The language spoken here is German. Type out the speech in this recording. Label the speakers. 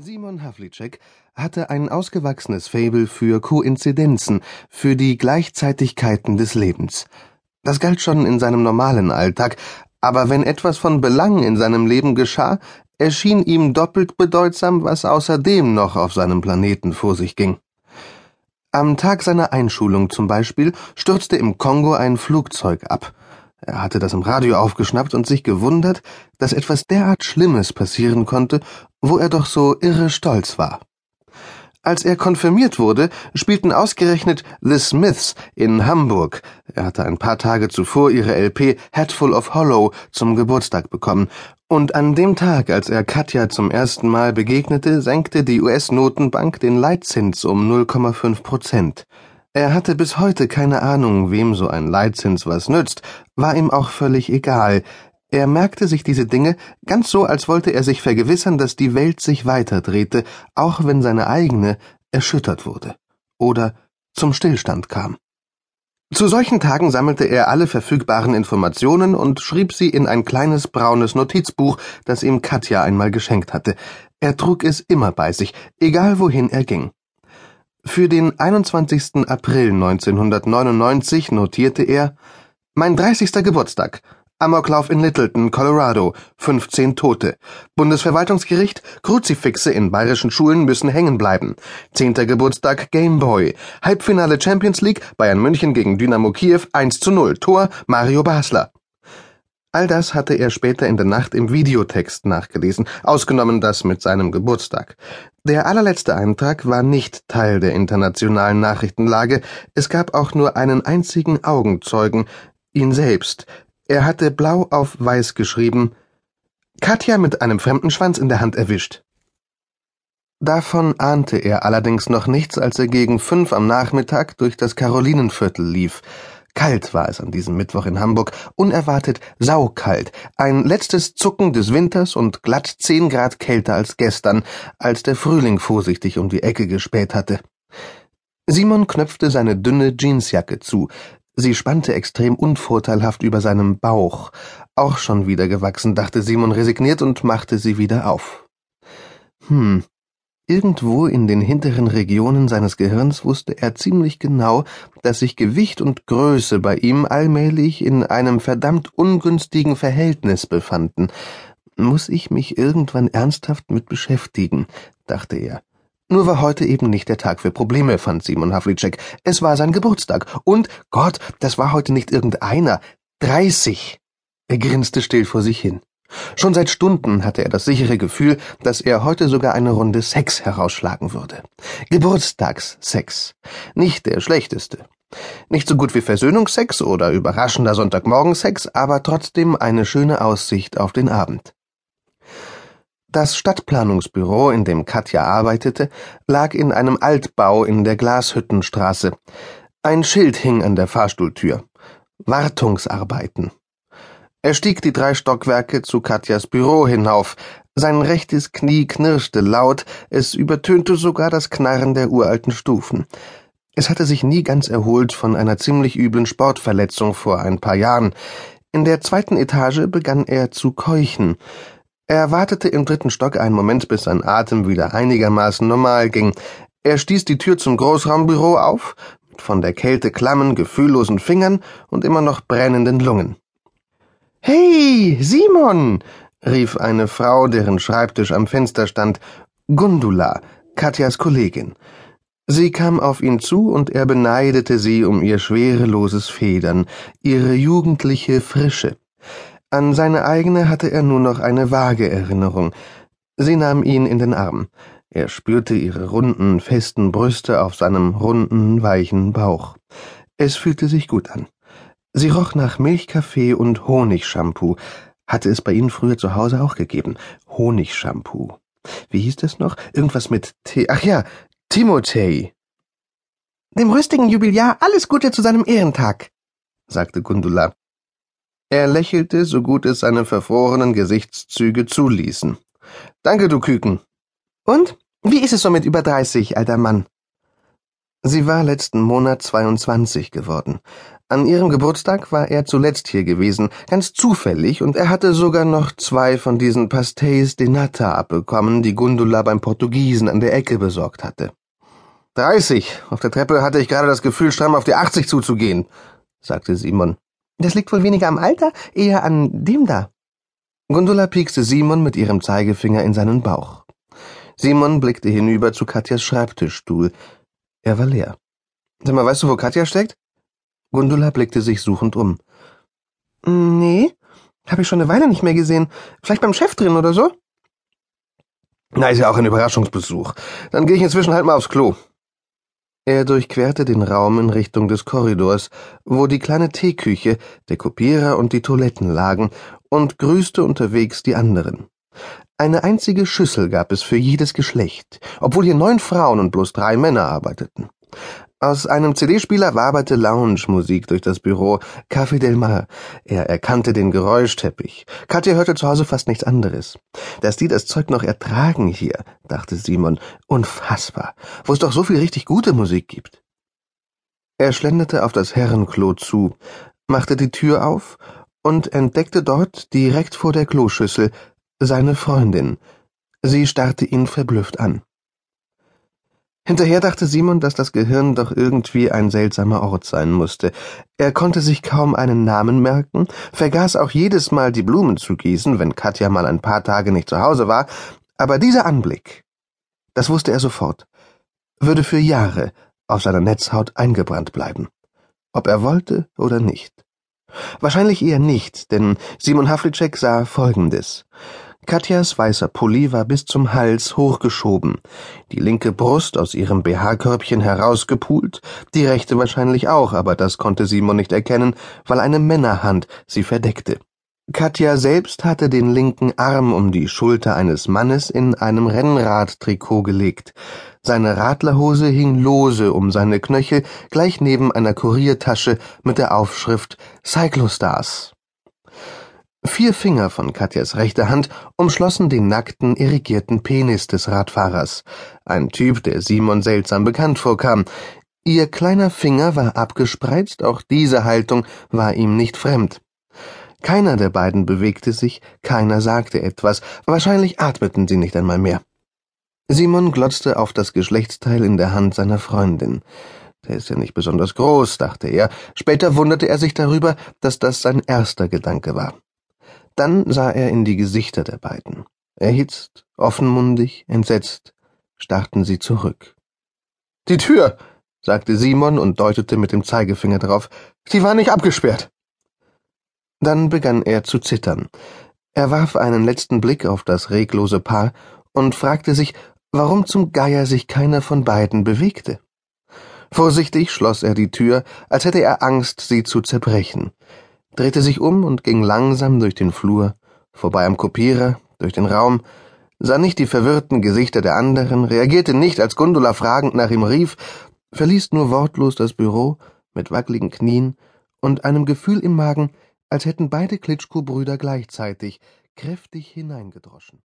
Speaker 1: Simon Havlicek hatte ein ausgewachsenes Faible für Koinzidenzen, für die Gleichzeitigkeiten des Lebens. Das galt schon in seinem normalen Alltag, aber wenn etwas von Belang in seinem Leben geschah, erschien ihm doppelt bedeutsam, was außerdem noch auf seinem Planeten vor sich ging. Am Tag seiner Einschulung zum Beispiel stürzte im Kongo ein Flugzeug ab. Er hatte das im Radio aufgeschnappt und sich gewundert, dass etwas derart Schlimmes passieren konnte, wo er doch so irre stolz war. Als er konfirmiert wurde, spielten ausgerechnet The Smiths in Hamburg. Er hatte ein paar Tage zuvor ihre LP Hatful of Hollow zum Geburtstag bekommen. Und an dem Tag, als er Katja zum ersten Mal begegnete, senkte die US-Notenbank den Leitzins um 0,5 Prozent. Er hatte bis heute keine Ahnung, wem so ein Leitzins was nützt, war ihm auch völlig egal. Er merkte sich diese Dinge ganz so, als wollte er sich vergewissern, dass die Welt sich weiterdrehte, auch wenn seine eigene erschüttert wurde oder zum Stillstand kam. Zu solchen Tagen sammelte er alle verfügbaren Informationen und schrieb sie in ein kleines braunes Notizbuch, das ihm Katja einmal geschenkt hatte. Er trug es immer bei sich, egal wohin er ging. Für den 21. April 1999 notierte er Mein 30. Geburtstag. Amoklauf in Littleton, Colorado. 15 Tote. Bundesverwaltungsgericht. Kruzifixe in bayerischen Schulen müssen hängen bleiben. 10. Geburtstag Gameboy. Halbfinale Champions League. Bayern München gegen Dynamo Kiew 1 zu 0. Tor Mario Basler. All das hatte er später in der Nacht im Videotext nachgelesen, ausgenommen das mit seinem Geburtstag. Der allerletzte Eintrag war nicht Teil der internationalen Nachrichtenlage, es gab auch nur einen einzigen Augenzeugen, ihn selbst. Er hatte blau auf weiß geschrieben Katja mit einem Fremdenschwanz in der Hand erwischt. Davon ahnte er allerdings noch nichts, als er gegen fünf am Nachmittag durch das Karolinenviertel lief. Kalt war es an diesem Mittwoch in Hamburg, unerwartet saukalt, ein letztes Zucken des Winters und glatt zehn Grad kälter als gestern, als der Frühling vorsichtig um die Ecke gespäht hatte. Simon knöpfte seine dünne Jeansjacke zu, sie spannte extrem unvorteilhaft über seinem Bauch, auch schon wieder gewachsen, dachte Simon resigniert und machte sie wieder auf. Hm, Irgendwo in den hinteren Regionen seines Gehirns wusste er ziemlich genau, dass sich Gewicht und Größe bei ihm allmählich in einem verdammt ungünstigen Verhältnis befanden. Muss ich mich irgendwann ernsthaft mit beschäftigen, dachte er. Nur war heute eben nicht der Tag für Probleme, fand Simon Havlicek. Es war sein Geburtstag. Und, Gott, das war heute nicht irgendeiner. Dreißig. Er grinste still vor sich hin. Schon seit Stunden hatte er das sichere Gefühl, dass er heute sogar eine Runde Sex herausschlagen würde. Geburtstagssex. Nicht der schlechteste. Nicht so gut wie Versöhnungsex oder überraschender Sonntagmorgensex, aber trotzdem eine schöne Aussicht auf den Abend. Das Stadtplanungsbüro, in dem Katja arbeitete, lag in einem Altbau in der Glashüttenstraße. Ein Schild hing an der Fahrstuhltür. Wartungsarbeiten. Er stieg die drei Stockwerke zu Katjas Büro hinauf. Sein rechtes Knie knirschte laut, es übertönte sogar das Knarren der uralten Stufen. Es hatte sich nie ganz erholt von einer ziemlich üblen Sportverletzung vor ein paar Jahren. In der zweiten Etage begann er zu keuchen. Er wartete im dritten Stock einen Moment, bis sein Atem wieder einigermaßen normal ging. Er stieß die Tür zum Großraumbüro auf, mit von der Kälte klammen, gefühllosen Fingern und immer noch brennenden Lungen. Hey, Simon! rief eine Frau, deren Schreibtisch am Fenster stand, Gundula, Katjas Kollegin. Sie kam auf ihn zu und er beneidete sie um ihr schwereloses Federn, ihre jugendliche Frische. An seine eigene hatte er nur noch eine vage Erinnerung. Sie nahm ihn in den Arm. Er spürte ihre runden, festen Brüste auf seinem runden, weichen Bauch. Es fühlte sich gut an. Sie roch nach Milchkaffee und Honigshampoo. Hatte es bei Ihnen früher zu Hause auch gegeben. Honigshampoo. Wie hieß das noch? Irgendwas mit T. Ach ja, Timothée. Dem rüstigen Jubiläar alles Gute zu seinem Ehrentag, sagte Gundula. Er lächelte, so gut es seine verfrorenen Gesichtszüge zuließen. Danke, du Küken. Und? Wie ist es so mit über dreißig, alter Mann? Sie war letzten Monat 22 geworden. An ihrem Geburtstag war er zuletzt hier gewesen, ganz zufällig, und er hatte sogar noch zwei von diesen Pastéis de Nata abbekommen, die Gundula beim Portugiesen an der Ecke besorgt hatte. Dreißig. Auf der Treppe hatte ich gerade das Gefühl, stramm auf die achtzig zuzugehen, sagte Simon.
Speaker 2: Das liegt wohl weniger am Alter, eher an dem da.
Speaker 1: Gundula piekste Simon mit ihrem Zeigefinger in seinen Bauch. Simon blickte hinüber zu Katjas Schreibtischstuhl. Er war leer. Sag mal, weißt du, wo Katja steckt? Gundula blickte sich suchend um.
Speaker 2: Nee, habe ich schon eine Weile nicht mehr gesehen. Vielleicht beim Chef drin oder so?
Speaker 1: Na, ist ja auch ein Überraschungsbesuch. Dann gehe ich inzwischen halt mal aufs Klo. Er durchquerte den Raum in Richtung des Korridors, wo die kleine Teeküche, der Kopierer und die Toiletten lagen, und grüßte unterwegs die anderen. Eine einzige Schüssel gab es für jedes Geschlecht, obwohl hier neun Frauen und bloß drei Männer arbeiteten. Aus einem CD-Spieler waberte Lounge-Musik durch das Büro. Café Del Mar. Er erkannte den Geräuschteppich. Katja hörte zu Hause fast nichts anderes. Dass die das Zeug noch ertragen hier, dachte Simon. Unfassbar. Wo es doch so viel richtig gute Musik gibt. Er schlenderte auf das Herrenklo zu, machte die Tür auf und entdeckte dort, direkt vor der Kloschüssel, seine Freundin. Sie starrte ihn verblüfft an. Hinterher dachte Simon, dass das Gehirn doch irgendwie ein seltsamer Ort sein musste. Er konnte sich kaum einen Namen merken, vergaß auch jedes Mal die Blumen zu gießen, wenn Katja mal ein paar Tage nicht zu Hause war, aber dieser Anblick, das wusste er sofort, würde für Jahre auf seiner Netzhaut eingebrannt bleiben, ob er wollte oder nicht. Wahrscheinlich eher nicht, denn Simon Havlicek sah Folgendes. Katjas weißer Pulli war bis zum Hals hochgeschoben, die linke Brust aus ihrem BH-Körbchen herausgepult, die rechte wahrscheinlich auch, aber das konnte Simon nicht erkennen, weil eine Männerhand sie verdeckte. Katja selbst hatte den linken Arm um die Schulter eines Mannes in einem Rennradtrikot gelegt. Seine Radlerhose hing lose um seine Knöchel, gleich neben einer Kuriertasche mit der Aufschrift Cyclostars. Vier Finger von Katjas rechter Hand umschlossen den nackten, irrigierten Penis des Radfahrers, ein Typ, der Simon seltsam bekannt vorkam. Ihr kleiner Finger war abgespreizt, auch diese Haltung war ihm nicht fremd. Keiner der beiden bewegte sich, keiner sagte etwas, wahrscheinlich atmeten sie nicht einmal mehr. Simon glotzte auf das Geschlechtsteil in der Hand seiner Freundin. Der ist ja nicht besonders groß, dachte er. Später wunderte er sich darüber, dass das sein erster Gedanke war. Dann sah er in die Gesichter der beiden. Erhitzt, offenmundig, entsetzt, starrten sie zurück. Die Tür, sagte Simon und deutete mit dem Zeigefinger drauf. Sie war nicht abgesperrt. Dann begann er zu zittern. Er warf einen letzten Blick auf das reglose Paar und fragte sich, warum zum Geier sich keiner von beiden bewegte. Vorsichtig schloss er die Tür, als hätte er Angst, sie zu zerbrechen drehte sich um und ging langsam durch den Flur, vorbei am Kopierer, durch den Raum, sah nicht die verwirrten Gesichter der anderen, reagierte nicht, als Gundula fragend nach ihm rief, verließ nur wortlos das Büro mit wackeligen Knien und einem Gefühl im Magen, als hätten beide Klitschko-Brüder gleichzeitig kräftig hineingedroschen.